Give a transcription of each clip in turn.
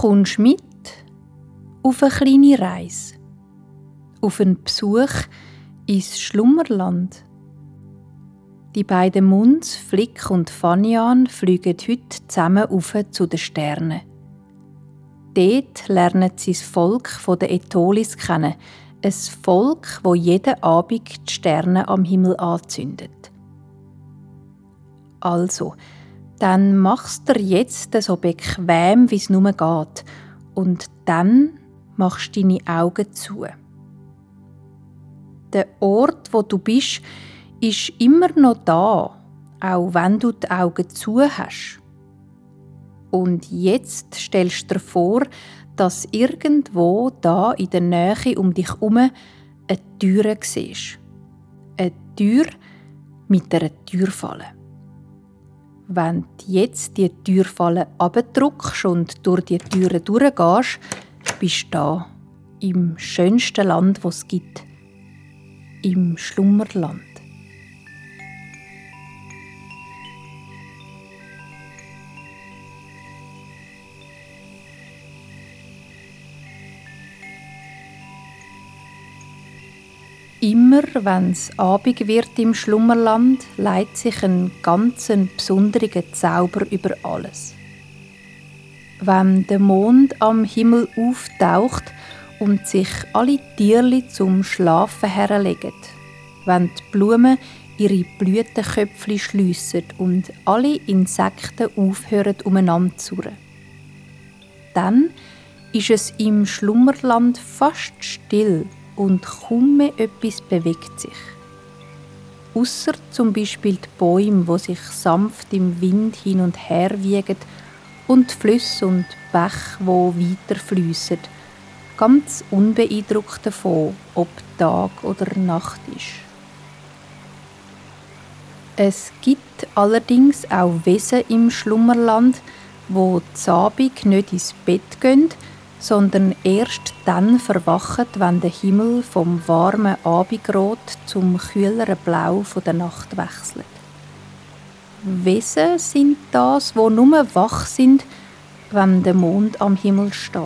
kommst mit auf eine kleine Reise, auf einen Besuch ins Schlummerland. Die beiden Munds, Flick und Fanian, fliegen heute zusammen auf zu den Sternen. Dort lernen sie das Volk der Etolis kennen, ein Volk, wo jeden Abend die Sterne am Himmel anzündet. Also, dann machst du jetzt so bequem, wie es nur geht, und dann machst du deine Augen zu. Der Ort, wo du bist, ist immer noch da, auch wenn du die Augen zu hast. Und jetzt stellst du dir vor, dass irgendwo da in der Nähe um dich herum eine Tür siehst. Eine Tür mit einer Türfalle. Wenn du jetzt die Türfalle abdrückst und durch die Türe durchgehst, bist du da, im schönsten Land, das es gibt, im Schlummerland. Immer wenn es Abend wird im Schlummerland, leitet sich ein ganz besonderer Zauber über alles. Wenn der Mond am Himmel auftaucht und sich alle Tierli zum Schlafen herlegen, wenn die Blumen ihre Blütenköpfchen schliessen und alle Insekten aufhören umeinander zu Dann ist es im Schlummerland fast still und kaum etwas bewegt sich. Ausser zum Beispiel die Bäume, wo sich sanft im Wind hin und her wiegen und die Flüsse und Bäche, wo weiter fließen, ganz unbeeindruckt davon, ob Tag oder Nacht ist. Es gibt allerdings auch Wesen im Schlummerland, wo Abend nicht ins Bett gehen, sondern erst dann verwachen, wenn der Himmel vom warmen Abendrot zum kühleren Blau der Nacht wechselt. Wesen sind das, wo nur wach sind, wenn der Mond am Himmel steht.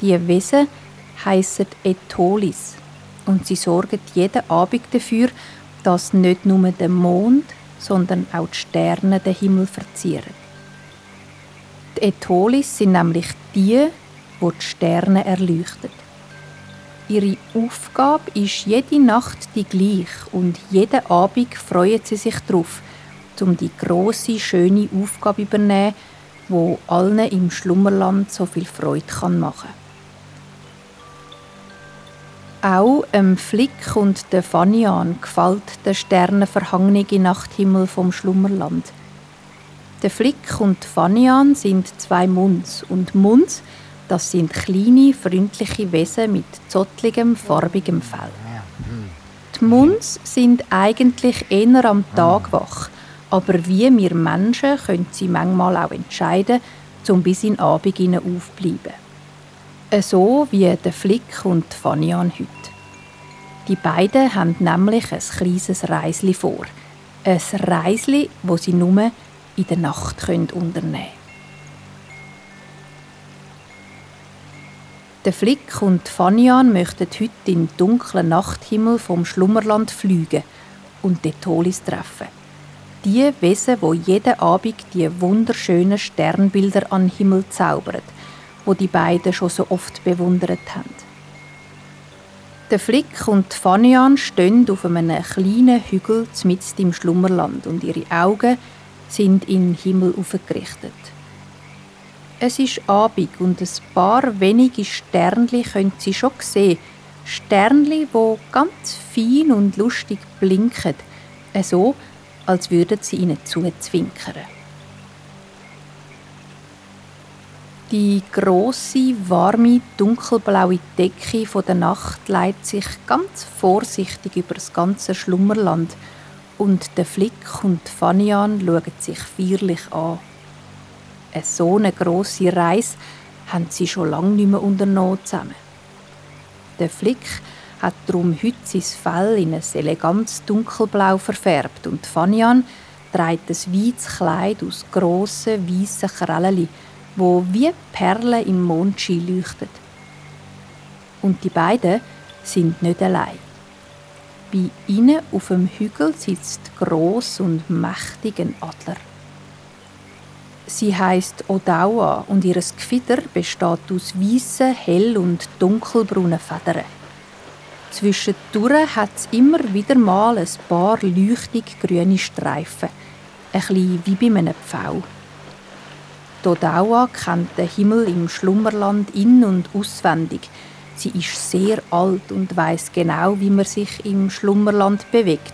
Die Wesen heißen Etolis und sie sorgen jeden Abend dafür, dass nicht nur der Mond, sondern auch die Sterne den Himmel verzieren. Die Etolis sind nämlich die, wo die Sterne erleuchten. Ihre Aufgabe ist jede Nacht die gleiche und jeden Abend freuen sie sich darauf, um die große schöne Aufgabe zu übernehmen, wo allen im Schlummerland so viel Freude kann machen. Auch dem Flick und der Fanian gefällt der sternenverhangene Nachthimmel vom Schlummerland. Der Flick und Fanian sind zwei Munds und Munds, das sind kleine, freundliche Wesen mit zottligem, farbigem Fell. Die Munds sind eigentlich eher am Tag wach, aber wie wir Menschen können sie manchmal auch entscheiden, zum bis in Abend aufbleiben. So wie der Flick und Fanian heute. Die beiden haben nämlich ein kleines Reisli vor. Ein Reisli, wo sie nur in der Nacht unternehmen können. Der Flick und Fanian möchten heute im dunklen Nachthimmel vom Schlummerland fliegen und die Tolis treffen. Die Wesen, wo jeden Abend die wunderschönen Sternbilder an Himmel zaubern, wo die beiden schon so oft bewundert haben. Der Flick und Fanian stehen auf einem kleinen Hügel mitten im Schlummerland und ihre Augen sind in den Himmel aufgerichtet. Es ist Abend und ein paar wenige Sternli können Sie schon sehen. Sternli, wo ganz fein und lustig blinken, so als würden sie ihnen zuzwinkern. Die große, warme, dunkelblaue Decke der Nacht leitet sich ganz vorsichtig über das ganze Schlummerland und der Flick und Fanian schauen sich feierlich an. Eine so eine grosse Reise haben sie schon lange nicht mehr unternommen zusammen. Der Flick hat darum heute sein Fell in ein elegantes Dunkelblau verfärbt und Fanian trägt ein weißes Kleid aus grossen, weißen Krällen, wo wie Perlen im Mondschein leuchtet. Und die beiden sind nicht allein. Bei ihnen auf dem Hügel sitzt groß und mächtig Adler. Sie heißt Odawa und ihr Gefieder besteht aus weißen, hell- und dunkelbraunen Federn. Zwischendurch hat es immer wieder mal ein paar leuchtig grüne Streifen, ein wie bei einem Pfau. Odawa kennt den Himmel im Schlummerland in- und auswendig. Sie ist sehr alt und weiß genau, wie man sich im Schlummerland bewegt,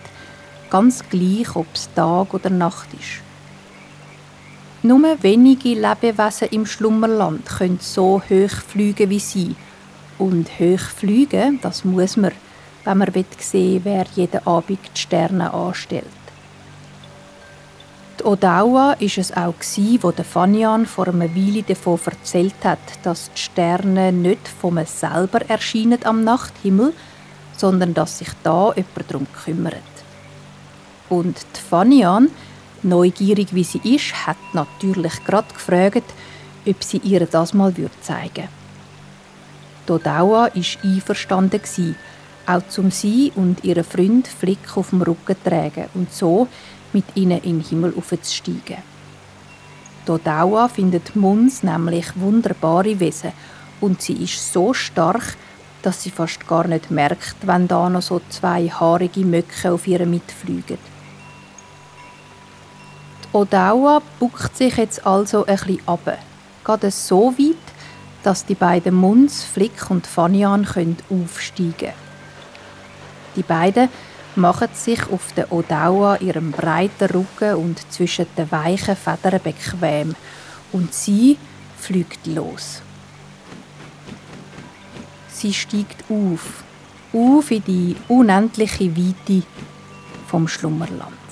ganz gleich, ob es Tag oder Nacht ist. Nur wenige Lebewesen im Schlummerland können so hoch fliegen wie sie. Und hoch fliegen, das muss man, wenn man sehen will, wer jeden Abend die Sterne anstellt. Die Odawa war es auch, wo der Fanian vor einer Weile davon erzählt hat, dass die Sterne nicht von mir selber erscheinen am Nachthimmel, sondern dass sich da jemand darum kümmert. Und die Fanian Neugierig wie sie ist, hat natürlich gerade gefragt, ob sie ihr das mal zeigen würde. Dodawa war einverstanden, auch zum sie und ihren Freund Flick auf dem Rücken zu tragen und so mit ihnen in den Himmel aufzusteigen. Dodawa findet Muns nämlich wunderbare Wesen und sie ist so stark, dass sie fast gar nicht merkt, wenn da noch so zwei haarige Möcke auf ihr mitfliegen. Odawa buckt sich jetzt also ein bisschen ab. Geht so weit, dass die beiden Muns, Flick und Fanian können aufsteigen. Die beiden machen sich auf der Odawa ihrem breiten Rücken und zwischen den weichen Federn bequem und sie fliegt los. Sie steigt auf, auf in die unendliche Weite vom Schlummerland.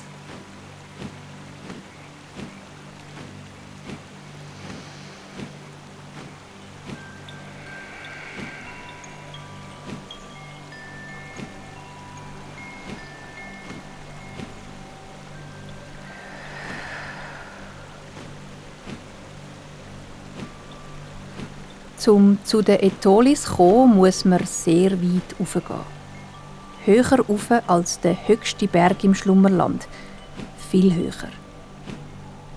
Um zu den Etolis zu kommen, muss man sehr weit raufgehen. Höher rauf als der höchste Berg im Schlummerland. Viel höher.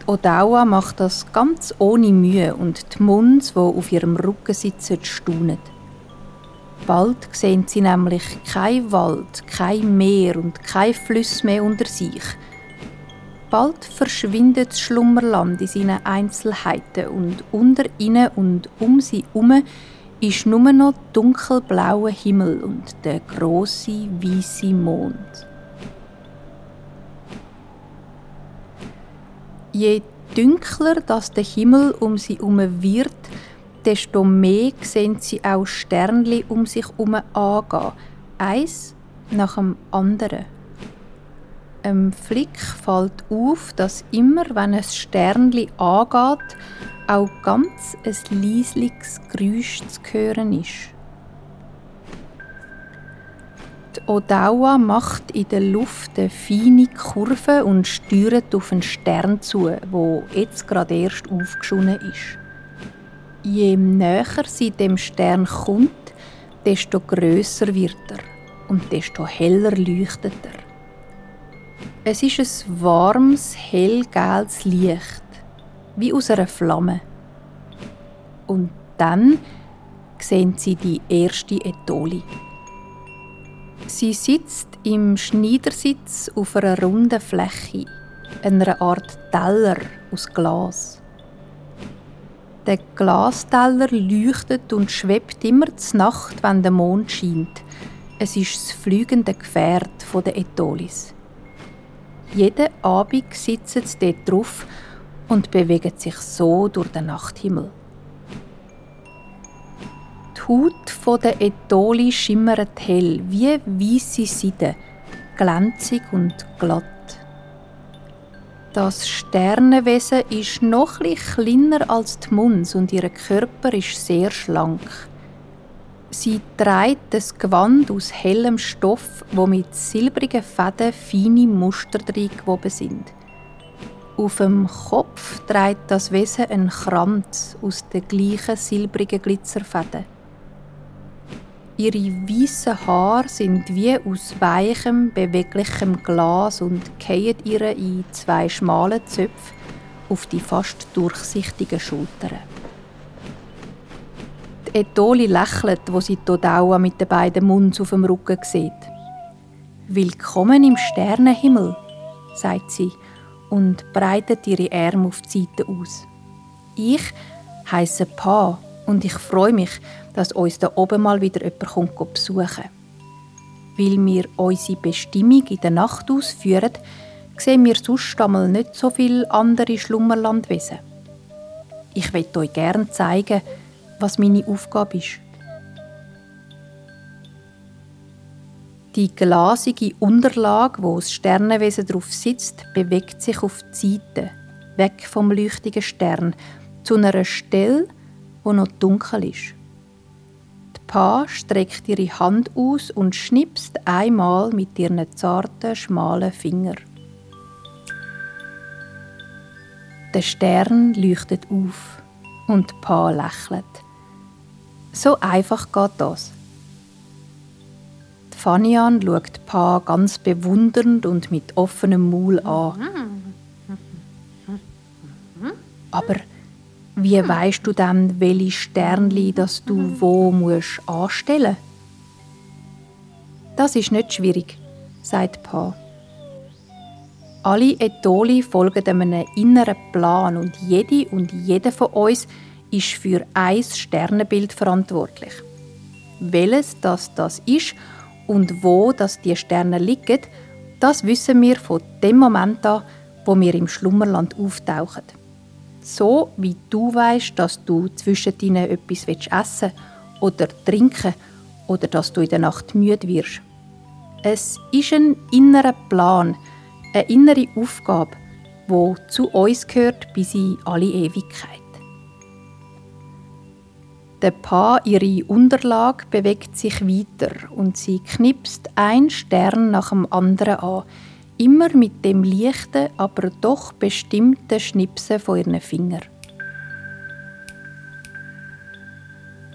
Die Odawa macht das ganz ohne Mühe und die Munds, die auf ihrem Rücken sitzen, staunen. Bald sehen sie nämlich kein Wald, kein Meer und kein Fluss mehr unter sich – Bald verschwindet das Schlummerland in seinen Einzelheiten und unter ihnen und um sie herum ist nur noch dunkelblauer Himmel und der große weiße Mond. Je dunkler das der Himmel um sie herum wird, desto mehr sehen sie auch Sternli um sich herum angehen, eins nach dem anderen. Einem Flick fällt auf, dass immer, wenn ein Sternli angeht, auch ganz ein leisliches Geräusch zu hören ist. Die Odawa macht in der Luft eine feine Kurve und steuert auf einen Stern zu, wo jetzt gerade erst aufgeschonnen ist. Je näher sie dem Stern kommt, desto größer wird er und desto heller leuchtet er. Es ist ein warmes, hellgelbes Licht, wie aus einer Flamme. Und dann sehen sie die erste Etoli. Sie sitzt im Schneidersitz auf einer runden Fläche, einer Art Teller aus Glas. Der Glasteller leuchtet und schwebt immer zur Nacht, wenn der Mond scheint. Es ist das fliegende Gefährt der Etolis. Jeden Abend sitzen sie dort drauf und bewegen sich so durch den Nachthimmel. Die Haut der Etoli schimmert hell, wie weiße Seide, glänzig und glatt. Das Sternenwesen ist noch etwas kleiner als die Muns und ihr Körper ist sehr schlank. Sie trägt das Gewand aus hellem Stoff, wo mit silbrigen Fäden feine Muster gewoben sind. Auf dem Kopf trägt das Wesen einen Kranz aus den gleichen silbrigen Glitzerfäden. Ihre weißen Haare sind wie aus weichem, beweglichem Glas und fallen ihr in zwei schmale Zöpfe auf die fast durchsichtigen Schultern. Etoli lächelt, wo sie Todaua mit den beiden Munds auf dem Rücken sieht. Willkommen im Sternenhimmel, sagt sie und breitet ihre Arme auf die Seite aus. Ich heiße Pa und ich freue mich, dass uns da oben mal wieder jemand kommt besuchen Weil wir unsere Bestimmung in der Nacht ausführen, sehen wir sonst einmal nicht so viele andere Schlummerlandwesen. Ich möchte euch gerne zeigen, was meine Aufgabe ist. Die glasige Unterlage, wo das Sternenwesen drauf sitzt, bewegt sich auf die Seite, weg vom leuchtigen Stern, zu einer Stelle, wo noch dunkel ist. Die Pa streckt ihre Hand aus und schnipst einmal mit ihren zarten, schmalen Fingern. Der Stern leuchtet auf und die Pa lächelt. So einfach geht das. Fanian schaut Pa ganz bewundernd und mit offenem Maul an. Aber wie weißt du dann, welche Sternli das du wo musst anstellen? Das ist nicht schwierig, sagt Pa. Alle Etoli folgen einem inneren Plan und jede und jeder von uns ist für ein Sternenbild verantwortlich. Welches das das ist und wo das die Sterne liegen, das wissen wir von dem Moment an, wo wir im Schlummerland auftauchen. So wie du weißt, dass du zwischen ihnen etwas essen oder trinken oder dass du in der Nacht müde wirst. Es ist ein innerer Plan, eine innere Aufgabe, wo zu uns gehört bis in alle Ewigkeit. Der Pa, ihre Unterlage, bewegt sich weiter und sie knipst ein Stern nach dem anderen an, immer mit dem leichten, aber doch bestimmten Schnipsen von ihren Fingern.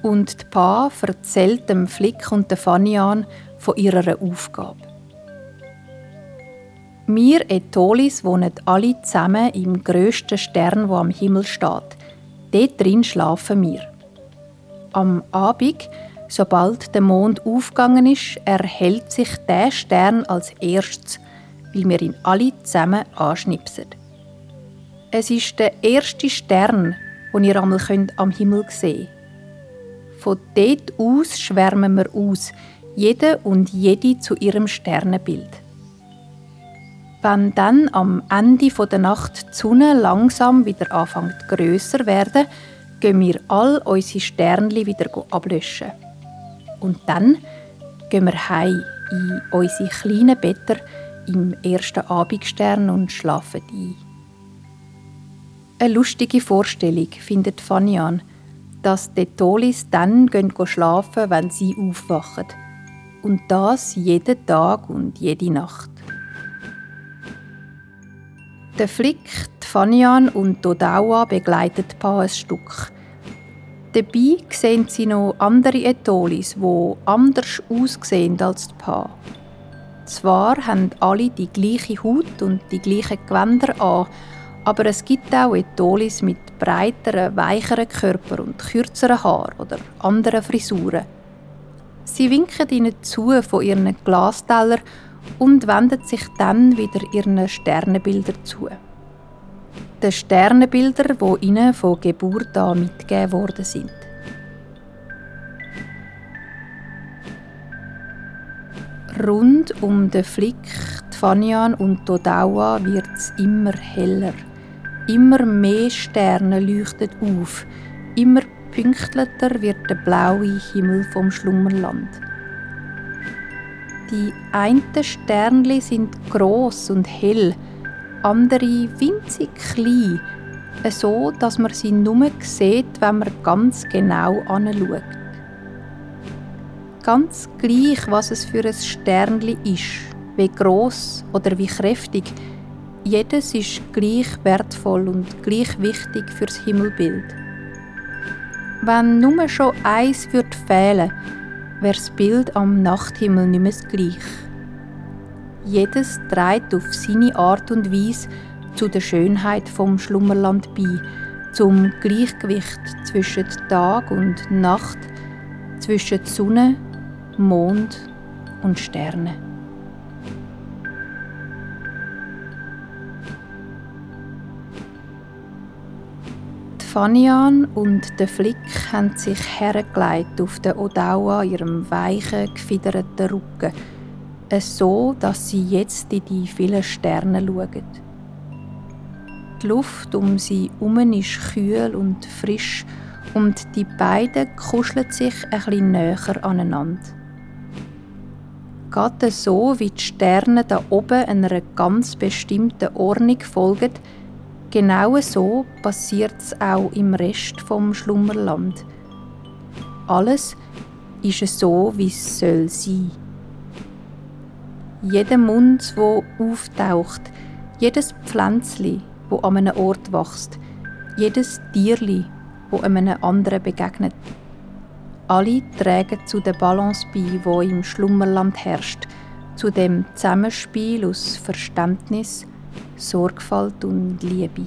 Und die Pa erzählt dem Flick und der Fanian von ihrer Aufgabe. Wir Etolis wohnen alle zusammen im grössten Stern, wo am Himmel steht. Dort drin schlafen wir. Am Abend, sobald der Mond aufgegangen ist, erhält sich der Stern als erstes, weil wir ihn alle zusammen anschnipsen. Es ist der erste Stern, den ihr einmal am Himmel sehen könnt. Von dort aus schwärmen wir aus, jede und jede zu ihrem Sternenbild. Wenn dann am Ende der Nacht die Sonne langsam wieder anfängt grösser werden, gehen wir all unsere Sternli wieder ablöschen. Und dann gehen wir heim in unsere kleinen Better im ersten Abendstern und schlafen ein. Eine lustige Vorstellung findet Fanny an, dass die Tolis dann gehen schlafen, wenn sie aufwachen. Und das jeden Tag und jede Nacht. Der Flick, Fanian und Dodawa begleiten die ein Stück. Dabei sehen sie noch andere Etolis, die anders aussehen als die Paar. Zwar haben alle die gleiche Haut und die gleichen Gewänder an, aber es gibt auch Etolis mit breiteren, weicheren Körper und kürzeren Haaren oder anderen Frisuren. Sie winken ihnen zu von ihren Glastellern und wendet sich dann wieder ihren Sternenbildern zu. Den Sternenbilder, die ihnen von Geburt an mitgegeben worden sind. Rund um den Flick, Fanian und Todawa wird es immer heller. Immer mehr Sterne leuchten auf. Immer pünktlicher wird der blaue Himmel vom Schlummerland. Die einen Sternli sind groß und hell, andere winzig klein, so dass man sie nur sieht, wenn man ganz genau anschaut. Ganz gleich, was es für ein Sternli ist, wie groß oder wie kräftig, jedes ist gleich wertvoll und gleich wichtig fürs Himmelbild. Wenn nur schon eins fehlen, wäre das Bild am Nachthimmel nicht mehr das gleich. Jedes trägt auf seine Art und Weise zu der Schönheit vom Schlummerland bei, zum Gleichgewicht zwischen Tag und Nacht, zwischen Sonne, Mond und Sternen. Die Fanian und der Flick haben sich hergelegt auf den Odawa ihrem weichen, gefiederten Rücken, so dass sie jetzt in die vielen Sterne schauen. Die Luft um sie herum ist kühl und frisch und die beiden kuscheln sich ein näher aneinander. Gerade so, wie die Sterne da oben einer ganz bestimmten Ordnung folgen, genau so passiert es auch im Rest vom Schlummerland. Alles ist so, wie es soll sein. Jeder Mund, wo auftaucht, jedes Pflänzli, wo an einem Ort wächst, jedes Tierli, wo einem anderen begegnet. Alle tragen zu der Balance bei, wo im Schlummerland herrscht, zu dem Zusammenspiel aus Verständnis, Sorgfalt und Liebe.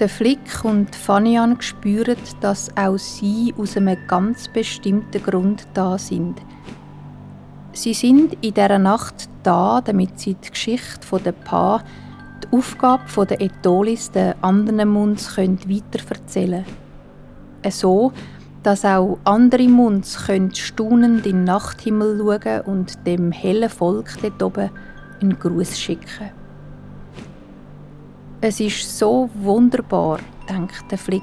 Der Flick und Fanian spüren, dass auch sie aus einem ganz bestimmten Grund da sind. Sie sind in dieser Nacht da, damit sie die Geschichte der Paar die Aufgabe der Etholis den anderen Munds weiterverzählen können. So, dass auch andere Munds staunend in den Nachthimmel schauen und dem hellen Volk dort oben einen Gruß schicken. Es ist so wunderbar, denkt der Flick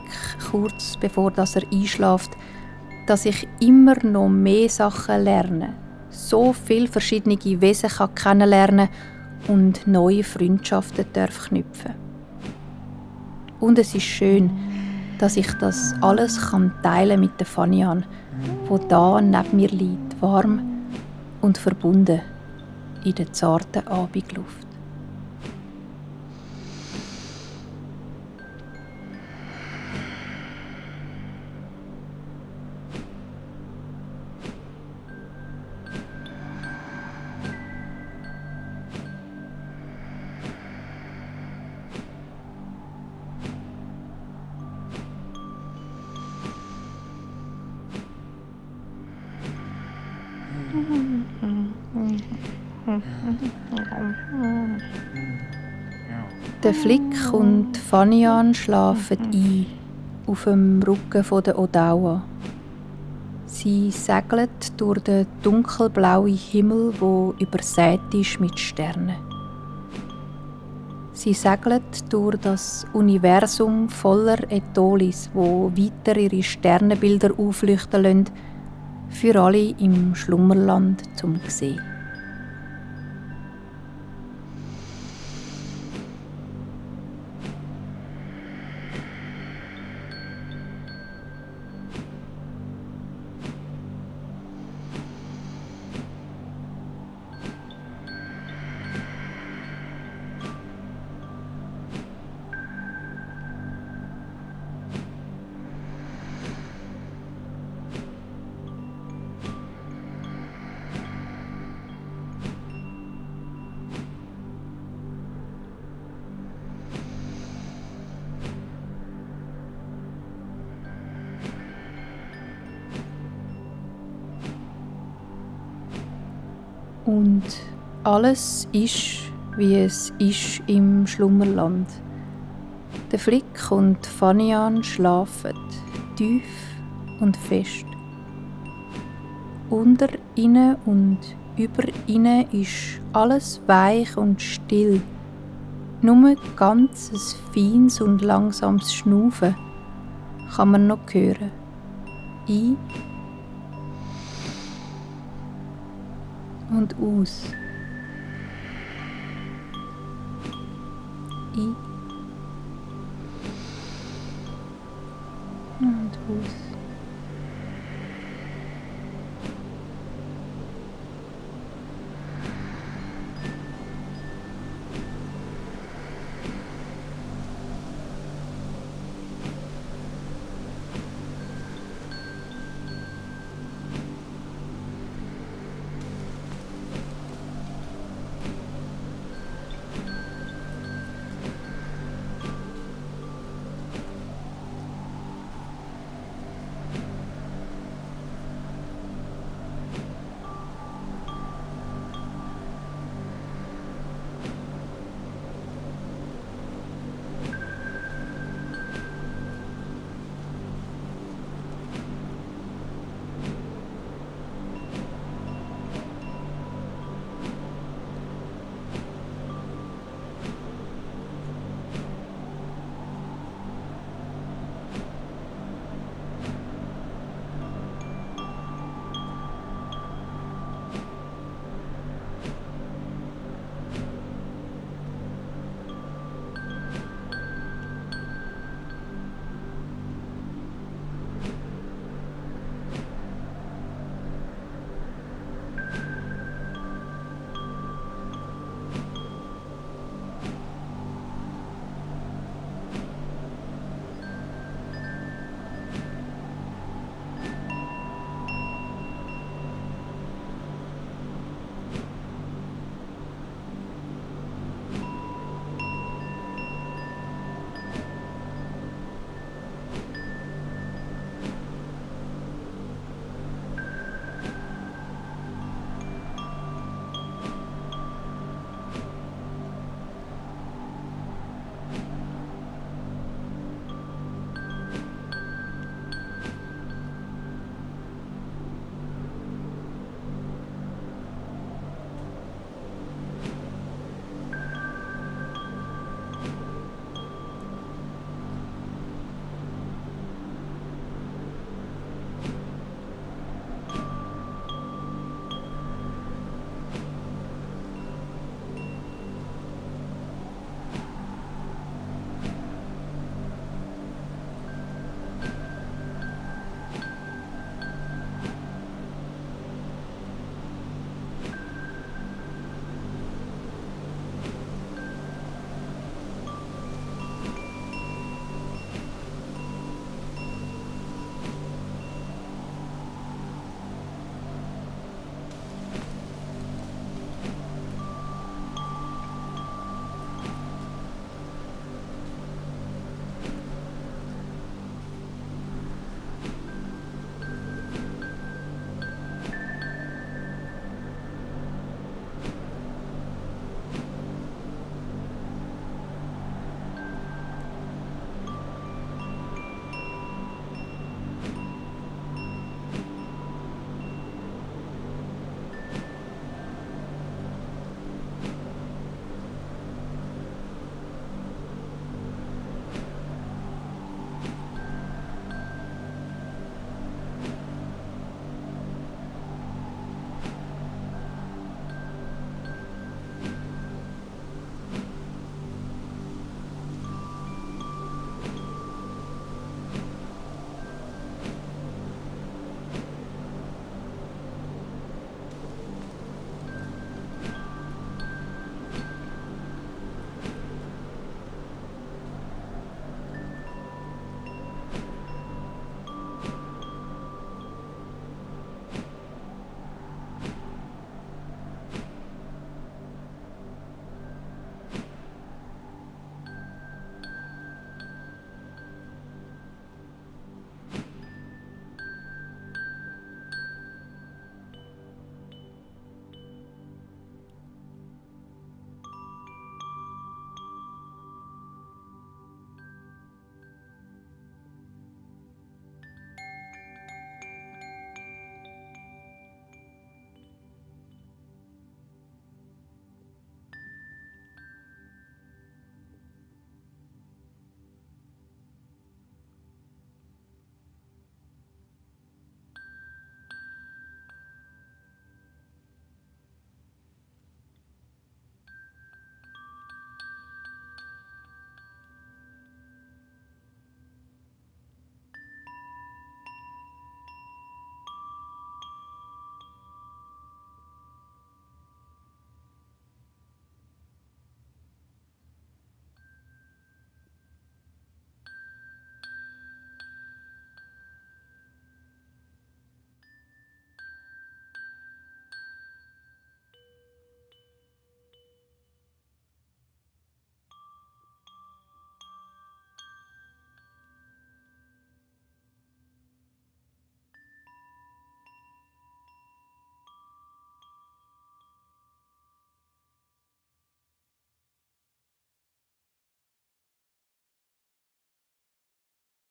kurz bevor er einschläft, dass ich immer noch mehr Sachen lerne, so viele verschiedene Wesen kennenlernen kann und neue Freundschaften darf knüpfen. Und es ist schön, dass ich das alles kann teilen mit der Fanian, wo da neben mir liegt, warm und verbunden in der zarten Abendluft. Der Flick und Fanian schlafen ein auf dem Rücken der Odawa. Sie segeln durch den dunkelblauen Himmel, wo übersät ist mit Sternen. Sie segeln durch das Universum voller Etholis, wo weiter ihre Sternenbilder aufleuchten lassen, für alle im Schlummerland zum sehen. Und alles ist, wie es ist im Schlummerland. Der Flick und Fanian schlafen tief und fest. Unter ihnen und über ihnen ist alles weich und still. Nur ganz ein feines und langsames Schnaufen kann man noch hören. Ein und aus. I